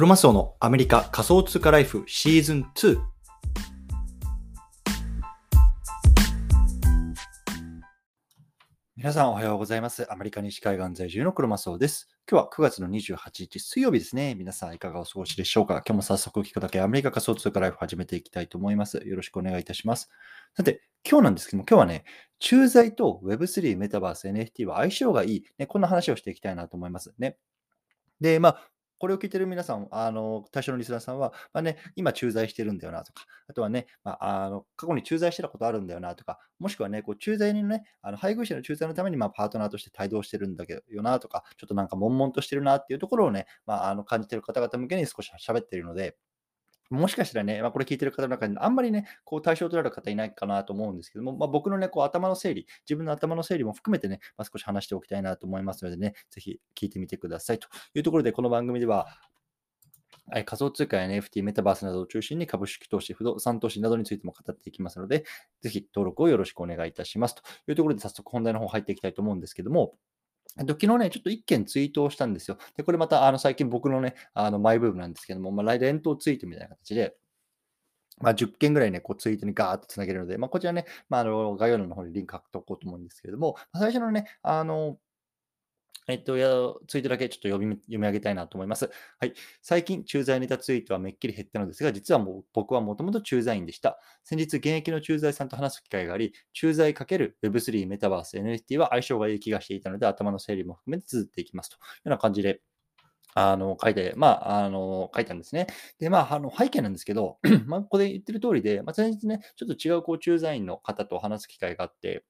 クロマスオのアメリカ仮想通貨ライフシーズン2。皆さんおはようございます。アメリカ西海岸在住のクロマスオです。今日は9月の28日水曜日ですね。皆さんいかがお過ごしでしょうか？今日も早速聞くだけアメリカ仮想通貨ライフ始めていきたいと思います。よろしくお願いいたします。さて、今日なんですけども、今日はね、駐在と Web3 メタバース NFT は相性がいい、ね、こんな話をしていきたいなと思いますね。で、まあ、これを聞いてる皆さん、あの、対象のリスナーさんは、まあね、今駐在してるんだよなとか、あとはね、まあ、あの過去に駐在してたことあるんだよなとか、もしくはね、こう駐在にね、あの配偶者の駐在のために、まあ、パートナーとして帯同してるんだけどよなとか、ちょっとなんか悶々としてるなっていうところをね、まあ、あの感じてる方々向けに少し喋ってるので、もしかしたらね、まあ、これ聞いてる方の中にあんまりね、こう対象となる方いないかなと思うんですけども、まあ、僕のね、こう頭の整理、自分の頭の整理も含めてね、まあ、少し話しておきたいなと思いますのでね、ぜひ聞いてみてください。というところで、この番組では、仮想通貨や NFT、メタバースなどを中心に株式投資、不動産投資などについても語っていきますので、ぜひ登録をよろしくお願いいたします。というところで早速本題の方入っていきたいと思うんですけども、えっと、昨日ね、ちょっと1件ツイートをしたんですよ。で、これまたあの最近僕のね、あのマイブームなんですけども、まあ、連投ツイートみたいな形で、まあ、10件ぐらいね、こうツイートにガーッとつなげるので、まあ、こちらね、まあ、あの概要欄の方にリンク貼っておこうと思うんですけれども、最初のね、あの、えっと、やツイートだけちょっと読み読み上げたいなと思います。はい。最近、駐在ネタツイートはめっきり減ったのですが、実はもう僕はもともと駐在員でした。先日、現役の駐在さんと話す機会があり、駐在 ×Web3 メタバース NFT は相性がいい気がしていたので、頭の整理も含めて綴っていきますというような感じで、あの、書いて、まあ、あの、書いたんですね。で、まあ、あの、背景なんですけど、まあ、ここで言ってる通りで、まあ、先日ね、ちょっと違う、こう、駐在員の方と話す機会があって、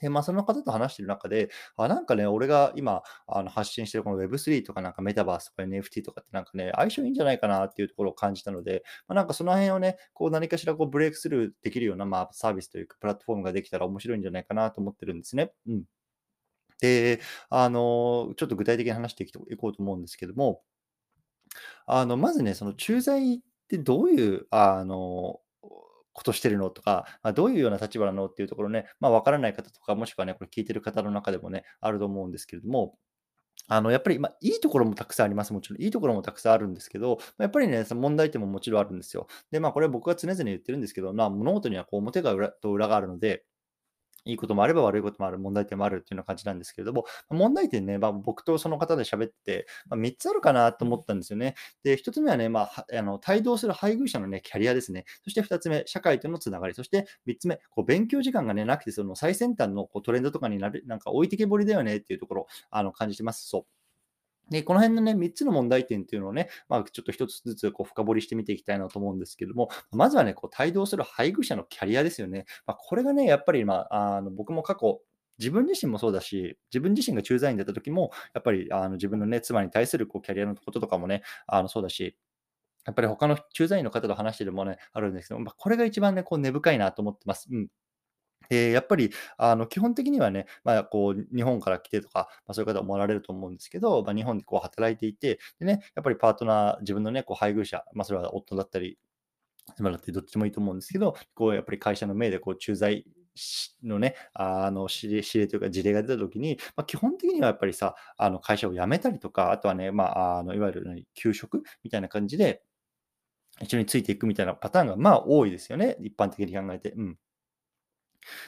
で、まあ、その方と話してる中で、あ、なんかね、俺が今、あの、発信してるこの Web3 とかなんかメタバースとか NFT とかってなんかね、相性いいんじゃないかなっていうところを感じたので、まあ、なんかその辺をね、こう何かしらこうブレイクスルーできるような、まあ、サービスというか、プラットフォームができたら面白いんじゃないかなと思ってるんですね。うん。で、あの、ちょっと具体的に話していこうと思うんですけども、あの、まずね、その駐在ってどういう、あの、ことしてるのとか、まあ、どういうような立場なのっていうところね、まあ、分からない方とか、もしくはね、これ聞いてる方の中でもね、あると思うんですけれども、あの、やっぱり、まあ、いいところもたくさんあります。もちろん。いいところもたくさんあるんですけど、まあやっぱりね、その問題点ももちろんあるんですよ。で、まあ、これ僕が常々言ってるんですけど、まあ、物事にはこう表が裏と裏があるので、いいこともあれば悪いこともある、問題点もあるっていうような感じなんですけれども、問題点ね、まあ、僕とその方で喋ってて、まあ、3つあるかなと思ったんですよね。で、1つ目はね、まあ、はあの帯同する配偶者のね、キャリアですね。そして2つ目、社会とのつながり。そして3つ目、こう勉強時間がね、なくて、その最先端のこうトレンドとかになる、なんか置いてけぼりだよねっていうところをあの感じてます。そう。で、この辺のね、3つの問題点っていうのをね、まあ、ちょっと1つずつこう深掘りしてみていきたいなと思うんですけども、まずはね、こう帯同する配偶者のキャリアですよね。まあ、これがね、やっぱり、まあ、あの僕も過去、自分自身もそうだし、自分自身が駐在員だった時も、やっぱりあの自分のね、妻に対するこうキャリアのこととかもね、あのそうだし、やっぱり他の駐在員の方と話してるもね、あるんですけど、まあ、これが一番ね、こう根深いなと思ってます。うん。で、やっぱり、あの、基本的にはね、まあ、こう、日本から来てとか、まあ、そういう方もおられると思うんですけど、まあ、日本でこう働いていて、でね、やっぱりパートナー、自分のね、こう配偶者、まあ、それは夫だったり、妻だったり、どっちもいいと思うんですけど、こう、やっぱり会社の命で、こう、駐在のね、あの、指令、指令というか事例が出たときに、まあ、基本的にはやっぱりさ、あの、会社を辞めたりとか、あとはね、まあ、あの、いわゆる何、休職みたいな感じで、一緒についていくみたいなパターンが、まあ、多いですよね。一般的に考えて。うん。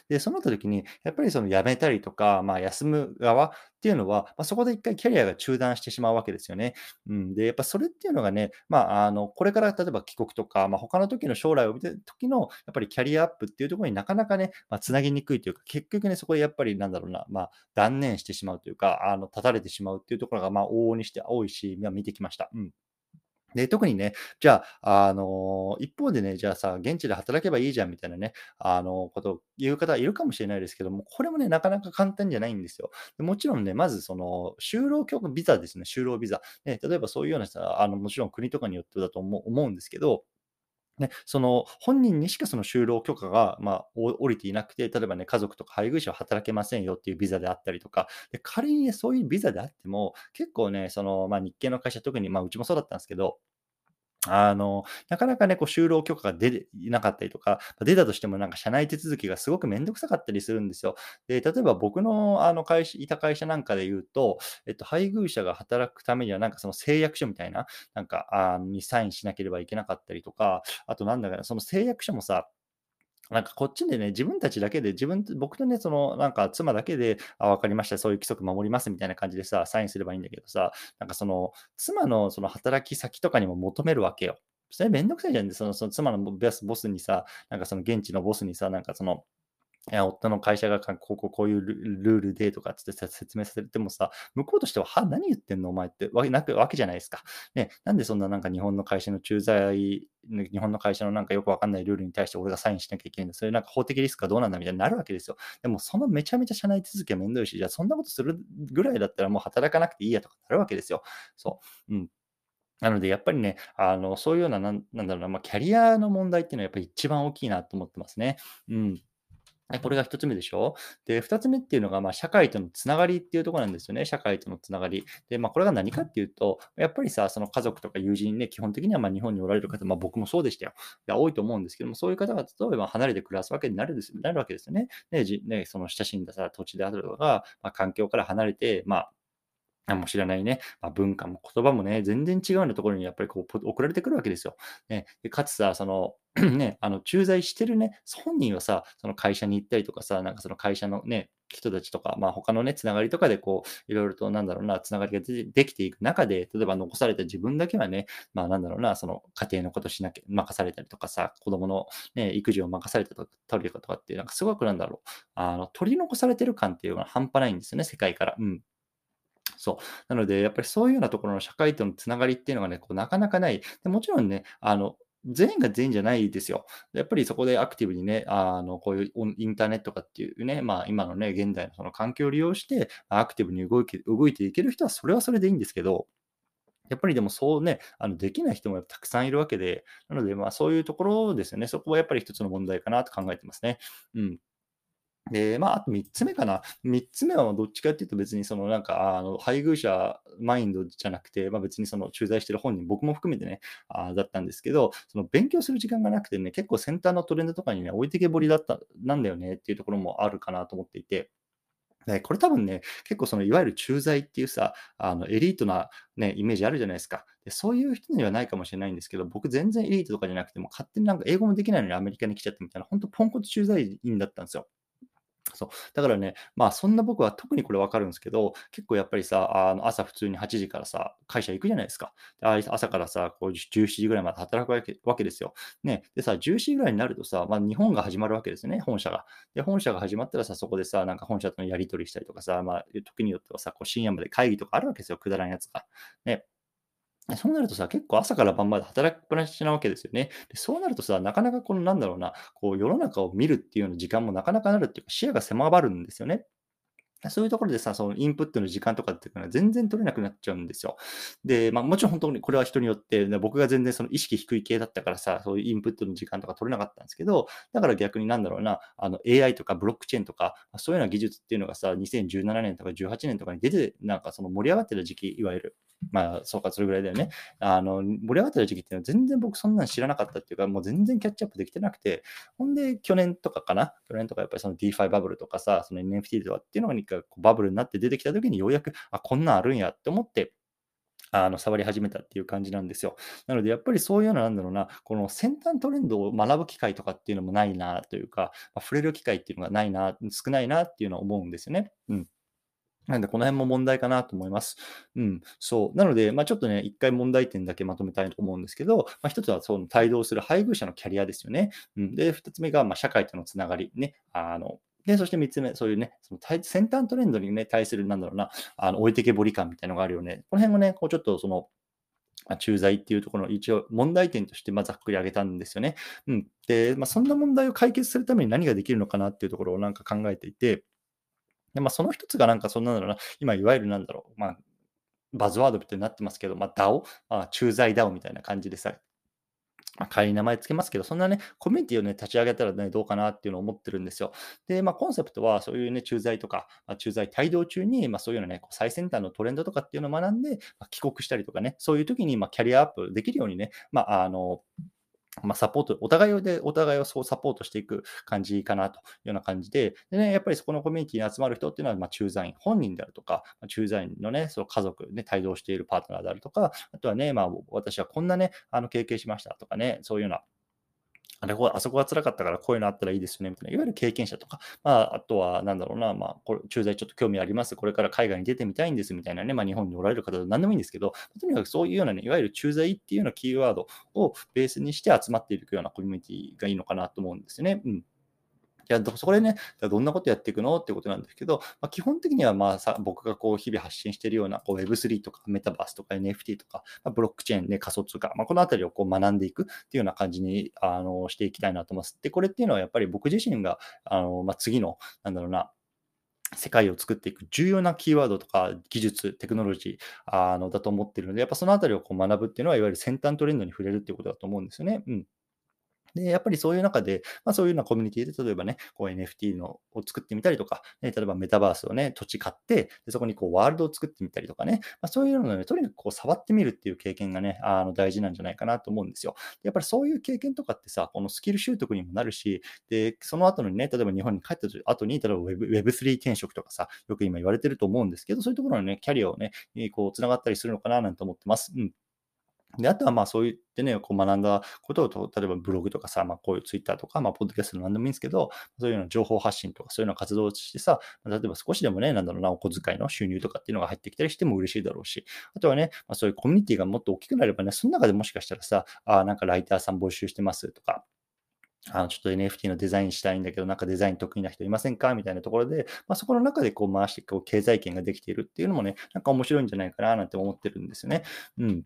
で、そうなった時に、やっぱりその辞めたりとか、まあ、休む側っていうのは、まあ、そこで一回キャリアが中断してしまうわけですよね。うん、で、やっぱそれっていうのがね、まあ、あの、これから例えば帰国とか、まあ、他の時の将来を見てる時の、やっぱりキャリアアップっていうところになかなかね、まあ、つなぎにくいというか、結局ね、そこでやっぱりなんだろうな、まあ、断念してしまうというか、あの、立たれてしまうっていうところが、まあ、往々にして多いし、まあ、見てきました。うん。で、特にね、じゃあ、あの、一方でね、じゃあさ、現地で働けばいいじゃんみたいなね、あの、ことを言う方いるかもしれないですけども、これもね、なかなか簡単じゃないんですよ。もちろんね、まずその、就労局ビザですね、就労ビザ。ね、例えばそういうようなさ、あの、もちろん国とかによってだと思う思うんですけど、ね、その本人にしかその就労許可が、まあ、降りていなくて、例えばね、家族とか配偶者は働けませんよっていうビザであったりとか、で仮にね、そういうビザであっても、結構ね、その、まあ、日系の会社、特に、まあ、うちもそうだったんですけど、あの、なかなかね、こう就労許可が出なかったりとか、出たとしてもなんか社内手続きがすごくめんどくさかったりするんですよ。で、例えば僕のあの会社いた会社なんかで言うと、えっと、配偶者が働くためにはなんかその誓約書みたいな、なんか、あにサインしなければいけなかったりとか、あとなんだかな、その誓約書もさ、なんかこっちでね、自分たちだけで、自分僕とね、そのなんか妻だけで、あ、分かりました、そういう規則守りますみたいな感じでさ、サインすればいいんだけどさ、なんかその妻のその働き先とかにも求めるわけよ。それめんどくさいじゃん。そのその妻のボスにさ、なんかその現地のボスにさ、なんかその、夫の会社がこうこうこういうルールでとかつって説明されてもさ、向こうとしては、は、何言ってんの？お前ってわけなくわけじゃないですか。ね、なんでそんななんか日本の会社の駐在、日本の会社のなんかよくわかんないルールに対して俺がサインしなきゃいけないんだ。それなんか法的リスクはどうなんだみたいになるわけですよ。でもそのめちゃめちゃ社内続きはめんどいし、じゃあそんなことするぐらいだったらもう働かなくていいやとかなるわけですよ。そう。うん。なので、やっぱりね、あの、そういうような、なんなんだろうな、まあ、キャリアの問題っていうのはやっぱり一番大きいなと思ってますね。うん。これが一つ目でしょ？で、二つ目っていうのが、まあ、社会とのつながりっていうところなんですよね。社会とのつながり。で、まあ、これが何かっていうと、やっぱりさ、その家族とか友人ね、基本的にはまあ日本におられる方、まあ、僕もそうでしたよ。や、多いと思うんですけども、そういう方が例えば離れて暮らすわけになるですなるわけですよね。で、ね、その親しんださ土地であるとか、まあ、環境から離れて、まあ、あ、も知らないね、まあ、文化も言葉もね、全然違うようなところにやっぱりこう、送られてくるわけですよ。ね、でかつさ、その、ね、あの、駐在してるね、本人はさ、その会社に行ったりとかさ、なんかその会社のね、人たちとか、まあ他のね、つながりとかでこう、いろいろとなんだろうな、つながりができていく中で、例えば残された自分だけはね、まあなんだろうな、その家庭のことしなきゃ、任されたりとかさ、子供のね、育児を任されたと取りとかって、なんかすごくなんだろう、あの、取り残されてる感っていうのは半端ないんですよね、世界から。うん。そう。なので、やっぱりそういうようなところの社会とのつながりっていうのがね、こうなかなかない。でもちろんね、あの、全員が全員じゃないですよ。やっぱりそこでアクティブにね、あの、こういうインターネットとかっていうね、まあ今のね、現代のその環境を利用して、アクティブに動いて動いていける人はそれはそれでいいんですけど、やっぱりでもそうね、あのできない人もたくさんいるわけで、なのでまあそういうところですよね。そこはやっぱり一つの問題かなと考えてますね。うん。で、まあ、あと3つ目かな。3つ目はどっちかっていうと別にそのなんか、あの、配偶者マインドじゃなくて、まあ別にその駐在してる本人、僕も含めてね、あだったんですけど、その勉強する時間がなくてね、結構先端のトレンドとかにね、置いてけぼりだった、なんだよねっていうところもあるかなと思っていて、ね、これ多分ね、結構そのいわゆる駐在っていうさ、あのエリートな、ね、イメージあるじゃないですかで。そういう人にはないかもしれないんですけど、僕全然エリートとかじゃなくても、勝手になんか英語もできないのにアメリカに来ちゃったみたいな、本当ポンコツ駐在員だったんですよ。そう。だからね、まあそんな僕は特にこれわかるんですけど、結構やっぱりさ、あの朝普通に8時からさ、会社行くじゃないですか。で朝からさ、こう17時ぐらいまで働くわけわけですよ。ね。でさ、17時ぐらいになるとさ、まあ日本が始まるわけですよね、本社が。で、本社が始まったらさ、そこでさ、なんか本社とのやり取りしたりとかさ、まあ時によってはさ、こう深夜まで会議とかあるわけですよ、くだらんやつが。ね。そうなるとさ、結構朝から晩まで働きっぱなしなわけですよね。で、そうなるとさ、なかなかこのなんだろうな、こう世の中を見るっていうような時間もなかなかなるっていうか、視野が狭まるんですよね。そういうところでさ、そのインプットの時間とかっていうのは全然取れなくなっちゃうんですよ。で、まあもちろん本当にこれは人によって、僕が全然その意識低い系だったからさ、そういうインプットの時間とか取れなかったんですけど、だから逆になんだろうな、あの AI とかブロックチェーンとか、そういうような技術っていうのがさ、2017年とか18年とかに出て、なんかその盛り上がってた時期、いわゆる。まあ、そうか、それぐらいだよね。あの、盛り上がった時期っていうのは全然僕そんなの知らなかったっていうか、もう全然キャッチアップできてなくて、ほんで、去年とかかな？去年とかやっぱりその DeFi バブルとかさ、その NFT とかっていうのがバブルになって出てきた時にようやく、あ、こんなんあるんやって思って、あの、触り始めたっていう感じなんですよ。なので、やっぱりそういうのなんだろうな、この先端トレンドを学ぶ機会とかっていうのもないなというか、まあ、触れる機会っていうのがないな、少ないなっていうのは思うんですよね。うん。なんで、この辺も問題かなと思います。うん、そう。なので、まあ、ちょっとね、一回問題点だけまとめたいと思うんですけど、まあ、一つはその帯同する配偶者のキャリアですよね。うん、で、二つ目が、まあ、社会とのつながり。ね。あの、で、そして3つ目、そういうね、その先端トレンドにね、対する、なんだろうな、あの置いてけぼり感みたいなのがあるよね。この辺もね、こうちょっとその、駐在っていうところの一応問題点としてまざっくり挙げたんですよね。うん。で、まあ、そんな問題を解決するために何ができるのかなっていうところをなんか考えていて、でまあ、その一つがなんかそんなんだろうな、今いわゆるなんだろう、まあ、バズワードってなってますけど、まあ、DAO、まあ、駐在 DAO みたいな感じでさ、まあ、仮に名前つけますけど、そんなね、コミュニティをね、立ち上げたらね、どうかなっていうのを思ってるんですよ。で、まあ、コンセプトは、そういうね、駐在とか、まあ、駐在帯同中に、まあ、そういうのね、こう最先端のトレンドとかっていうのを学んで、まあ、帰国したりとかね、そういう時に、まあ、キャリアアップできるようにね、まあ、あの、まあ、サポート、お互いで、お互いをそうサポートしていく感じかなというような感じで、でね、やっぱりそこのコミュニティに集まる人っていうのは、まあ、駐在員本人であるとか、ま、駐在員のね、その家族、ね、帯同しているパートナーであるとか、あとはね、まあ、私はこんなね、あの経験しましたとかね、そういうようなあれあそこが辛かったからこういうのあったらいいですよね、みたいな、いわゆる経験者とか、まあ、あとは、何だろうな、まあ、これ駐在ちょっと興味あります、これから海外に出てみたいんですみたいなね、まあ、日本におられる方で何でもいいんですけど、とにかくそういうようなね、いわゆる駐在っていうようなキーワードをベースにして集まっていくようなコミュニティがいいのかなと思うんですよね。うん。じゃあ、そこでね、じゃどんなことやっていくのってことなんですけど、まあ、基本的にはまあさ僕がこう日々発信しているようなこう Web3 とかメタバースとか NFT とか、まあ、ブロックチェーン、ね、仮想通貨、まあ、このあたりをこう学んでいくっていうような感じにあのしていきたいなと思います。で、これっていうのはやっぱり僕自身があの、まあ、次の、なんだろうな、世界を作っていく重要なキーワードとか技術、テクノロジーあのだと思ってるので、やっぱそのあたりをこう学ぶっていうのは、いわゆる先端トレンドに触れるっていうことだと思うんですよね。うんで、やっぱりそういう中で、まあ、そういうようなコミュニティで、例えばね、こう NFT のを作ってみたりとか、ね、例えばメタバースをね、土地買って、でそこにこうワールドを作ってみたりとかね、まあ、そういうのをね、とにかくこう触ってみるっていう経験がね、あの大事なんじゃないかなと思うんですよ。やっぱりそういう経験とかってさ、このスキル習得にもなるし、で、その後にね、例えば日本に帰った後に、例えば Web3 転職とかさ、よく今言われてると思うんですけど、そういうところのね、キャリアをね、こう、つながったりするのかななんて思ってます。うん。で、あとはまあそう言ってね、こう学んだことを、例えばブログとかさ、まあこういうツイッターとか、まあポッドキャストの何でもいいんですけど、そういうような情報発信とか、そういうような活動をしてさ、例えば少しでもね、なんだろうな、お小遣いの収入とかっていうのが入ってきたりしても嬉しいだろうし、あとはね、まあ、そういうコミュニティがもっと大きくなればね、その中でもしかしたらさ、あなんかライターさん募集してますとか、あのちょっと NFT のデザインしたいんだけど、なんかデザイン得意な人いませんかみたいなところで、まあ、そこの中でこう回してこう経済圏ができているっていうのもね、なんか面白いんじゃないかななんて思ってるんですよね。うん。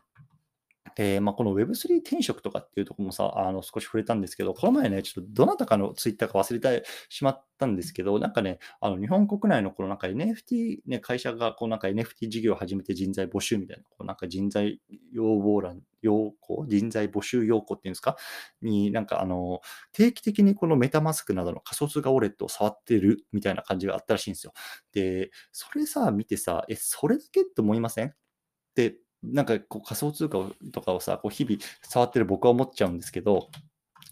えー、まあ、この Web3 転職とかっていうとこもさ、あの少し触れたんですけど、この前ね、ちょっとどなたかのツイッターか忘れてしまったんですけど、なんかね、あの日本国内のこのなんか NFT、ね、会社がこうなんか NFT 事業を始めて人材募集みたいな、こうなんか人材要望欄、要項、人材募集要項っていうんですか？に、なんかあの、定期的にこのメタマスクなどの仮想通貨ウォレットを触ってるみたいな感じがあったらしいんですよ。で、それさ、見てさ、え、それだけって思いません？で、なんかこう仮想通貨とかをさ、こう日々触ってる僕は思っちゃうんですけど、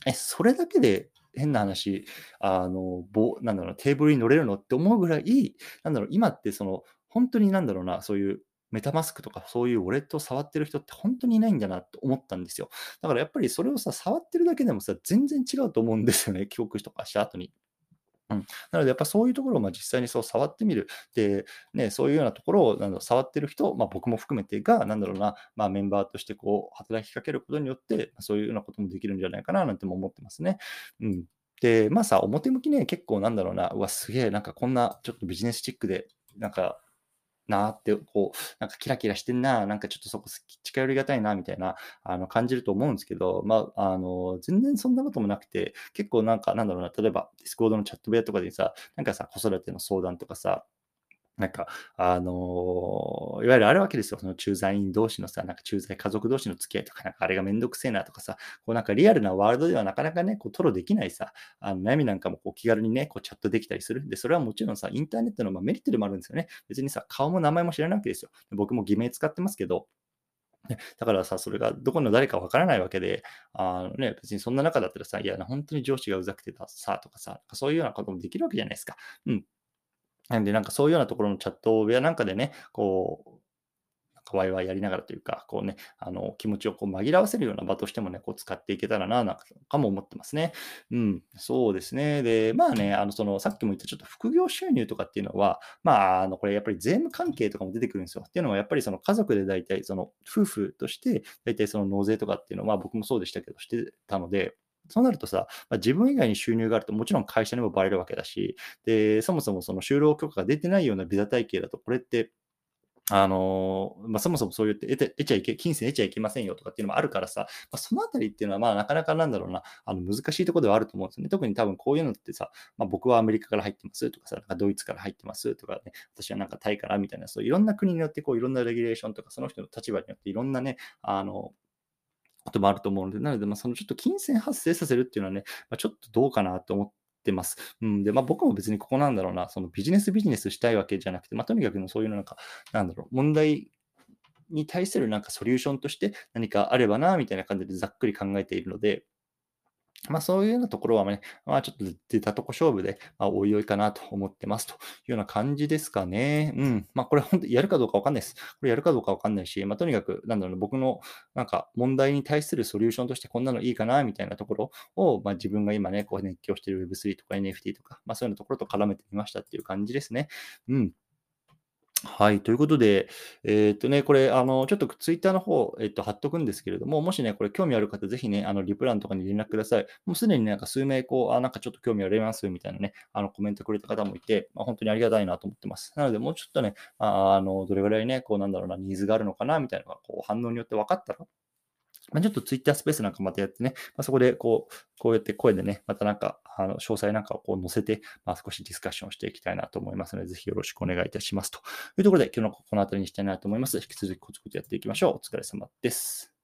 え、それだけで変な話、あの、棒、なんだろう、テーブルに乗れるのって思うぐらい、なんだろう、今ってその、本当になんだろうな、そういうメタマスクとかそういうウォレットを触ってる人って本当にいないんだなと思ったんですよ。だからやっぱりそれをさ、触ってるだけでもさ、全然違うと思うんですよね。帰国とかした後に。うん、なので、やっぱそういうところをまあ実際にそう触ってみる。で、ね、そういうようなところをなんだ触ってる人、まあ、僕も含めてが、なんだろうな、まあ、メンバーとしてこう働きかけることによって、そういうようなこともできるんじゃないかななんても思ってますね。うん。で、まあさ、表向きね、結構なんだろうな、うわ、すげえ、なんかこんなちょっとビジネスチックで、なんかなって、こう、なんかキラキラしてんな、なんかちょっとそこ近寄りがたいな、みたいな、あの、感じると思うんですけど、まあ、あの、全然そんなこともなくて、結構なんか、なんだろうな、例えば、ディスコードのチャット部屋とかでさ、なんかさ、子育ての相談とかさ、なんか、あのー、いわゆるあるわけですよ。その駐在員同士のさ、なんか駐在家族同士の付き合いとか、なんかあれがめんどくせえなとかさ、こうなんかリアルなワールドではなかなかね、こう吐露できないさ、あの悩みなんかもこう気軽にね、こうチャットできたりする。で、それはもちろんさ、インターネットのまメリットでもあるんですよね。別にさ、顔も名前も知らないわけですよ。僕も偽名使ってますけど、ね、だからさ、それがどこの誰かわからないわけで、あのね、別にそんな中だったらさ、いや、本当に上司がうざくてたさ、とかさ、そういうようなこともできるわけじゃないですか。うん。なんで、なんかそういうようなところのチャット部屋なんかでね、こう、ワイワイやりながらというか、こうね、あの、気持ちをこう紛らわせるような場としてもね、こう使っていけたらな、なんかも思ってますね。うん、そうですね。で、まあね、あの、その、さっきも言ったちょっと副業収入とかっていうのは、まあ、あの、これやっぱり税務関係とかも出てくるんですよ。っていうのは、やっぱりその家族で大体、その、夫婦として、大体その納税とかっていうのは、僕もそうでしたけど、してたので、そうなるとさ、まあ、自分以外に収入があると、もちろん会社にもバレるわけだし、で、そもそもその就労許可が出てないようなビザ体系だと、これって、あのまあ、そもそもそう言って得ちゃいけ、金銭得ちゃいけませんよとかっていうのもあるからさ、まあ、そのあたりっていうのは、まあ、なかなかなんだろうな、あの難しいところではあると思うんですよね。特に多分こういうのってさ、まあ、僕はアメリカから入ってますとかさ、なんかドイツから入ってますとかね、私はなんかタイからみたいな、そういろんな国によってこういろんなレギュレーションとか、その人の立場によっていろんなね、あの、こともあると思うので、なので、まあ、そのちょっと金銭発生させるっていうのはね、まあ、ちょっとどうかなと思ってます。うん。で、まあ僕も別にここなんだろうな、そのビジネスビジネスしたいわけじゃなくて、まあとにかくのそういうなんか、なんだろう、問題に対するなんかソリューションとして何かあればな、みたいな感じでざっくり考えているので、まあそういうようなところはね、まあちょっと出たとこ勝負で、まあおいおいかなと思ってますというような感じですかね。うん。まあこれ本当にやるかどうかわかんないです。これやるかどうかわかんないし、まあとにかく、なんだろう、僕のなんか問題に対するソリューションとしてこんなのいいかなみたいなところを、まあ自分が今ね、こう熱狂している Web3 とか NFT とか、まあそういうのところと絡めてみましたっていう感じですね。うん。はい。ということで、えっとね、これ、あの、ちょっとツイッターの方、えっと、貼っとくんですけれども、もしね、これ興味ある方、ぜひね、あの、リプランとかに連絡ください。もうすでになんか数名、こう、あ、なんかちょっと興味ありますみたいなね、あの、コメントくれた方もいて、まあ、本当にありがたいなと思ってます。なので、もうちょっとね、ああの、どれぐらいね、こう、なんだろうな、ニーズがあるのかな、みたいなのが、こう、反応によって分かったら、まあ、ちょっとツイッタースペースなんかまたやってね、まあ、そこでこう、こうやって声でね、またなんか、あの、詳細なんかをこう載せて、まあ、少しディスカッションしていきたいなと思いますので、ぜひよろしくお願いいたします。というところで、今日のこの辺りにしたいなと思います。引き続きコツコツやっていきましょう。お疲れ様です。